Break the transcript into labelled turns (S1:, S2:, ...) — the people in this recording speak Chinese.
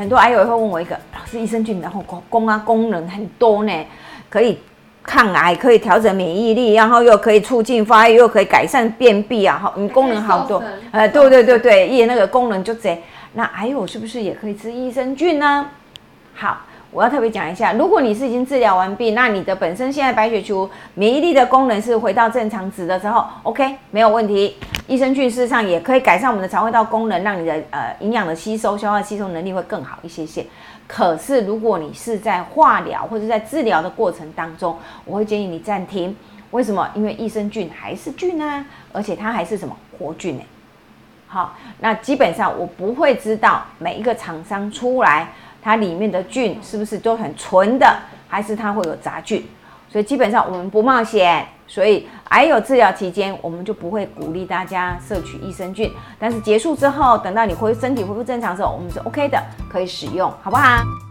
S1: 很多癌友会问我一个，老师益生菌然后功啊功能很多呢，可以抗癌，可以调整免疫力，然后又可以促进发育，又可以改善便秘啊，好，你功能好多，呃，对对对对，一那个功能就这，那癌友是不是也可以吃益生菌呢？好。我要特别讲一下，如果你是已经治疗完毕，那你的本身现在白血球免疫力的功能是回到正常值的时候，OK，没有问题。益生菌事实上也可以改善我们的肠胃道功能，让你的呃营养的吸收、消化吸收能力会更好一些些。可是如果你是在化疗或者在治疗的过程当中，我会建议你暂停。为什么？因为益生菌还是菌啊，而且它还是什么活菌呢？好，那基本上我不会知道每一个厂商出来。它里面的菌是不是都很纯的，还是它会有杂菌？所以基本上我们不冒险。所以还有治疗期间，我们就不会鼓励大家摄取益生菌。但是结束之后，等到你恢身体恢复正常的时候，我们是 OK 的，可以使用，好不好？